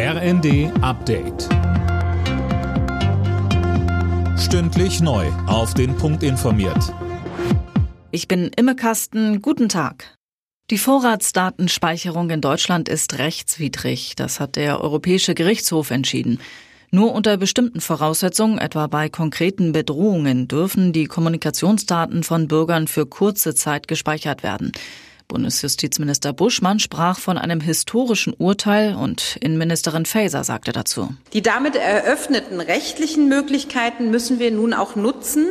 RND Update. Stündlich neu. Auf den Punkt informiert. Ich bin Imme Kasten. Guten Tag. Die Vorratsdatenspeicherung in Deutschland ist rechtswidrig. Das hat der Europäische Gerichtshof entschieden. Nur unter bestimmten Voraussetzungen, etwa bei konkreten Bedrohungen, dürfen die Kommunikationsdaten von Bürgern für kurze Zeit gespeichert werden. Bundesjustizminister Buschmann sprach von einem historischen Urteil und Innenministerin Faeser sagte dazu. Die damit eröffneten rechtlichen Möglichkeiten müssen wir nun auch nutzen,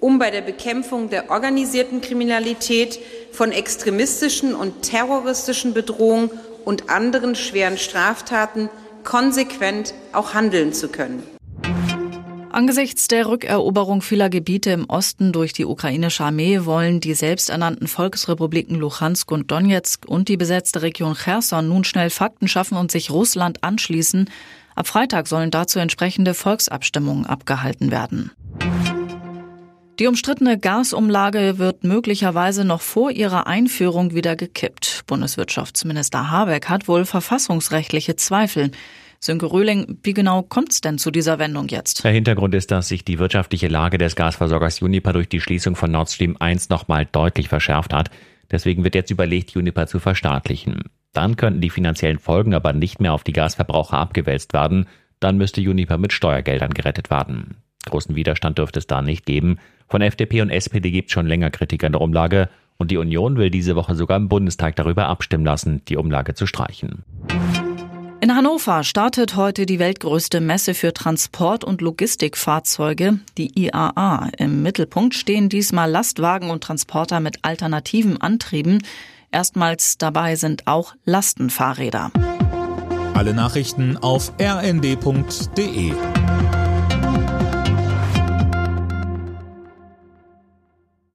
um bei der Bekämpfung der organisierten Kriminalität von extremistischen und terroristischen Bedrohungen und anderen schweren Straftaten konsequent auch handeln zu können. Angesichts der Rückeroberung vieler Gebiete im Osten durch die ukrainische Armee wollen die selbsternannten Volksrepubliken Luhansk und Donetsk und die besetzte Region Cherson nun schnell Fakten schaffen und sich Russland anschließen. Ab Freitag sollen dazu entsprechende Volksabstimmungen abgehalten werden. Die umstrittene Gasumlage wird möglicherweise noch vor ihrer Einführung wieder gekippt. Bundeswirtschaftsminister Habeck hat wohl verfassungsrechtliche Zweifel. Sönke Röhling, wie genau kommt es denn zu dieser Wendung jetzt? Der Hintergrund ist, dass sich die wirtschaftliche Lage des Gasversorgers Uniper durch die Schließung von Nord Stream 1 nochmal deutlich verschärft hat. Deswegen wird jetzt überlegt, Uniper zu verstaatlichen. Dann könnten die finanziellen Folgen aber nicht mehr auf die Gasverbraucher abgewälzt werden. Dann müsste Uniper mit Steuergeldern gerettet werden. Großen Widerstand dürfte es da nicht geben. Von FDP und SPD gibt es schon länger Kritik an der Umlage und die Union will diese Woche sogar im Bundestag darüber abstimmen lassen, die Umlage zu streichen. In Hannover startet heute die weltgrößte Messe für Transport- und Logistikfahrzeuge, die IAA. Im Mittelpunkt stehen diesmal Lastwagen und Transporter mit alternativen Antrieben. Erstmals dabei sind auch Lastenfahrräder. Alle Nachrichten auf rnd.de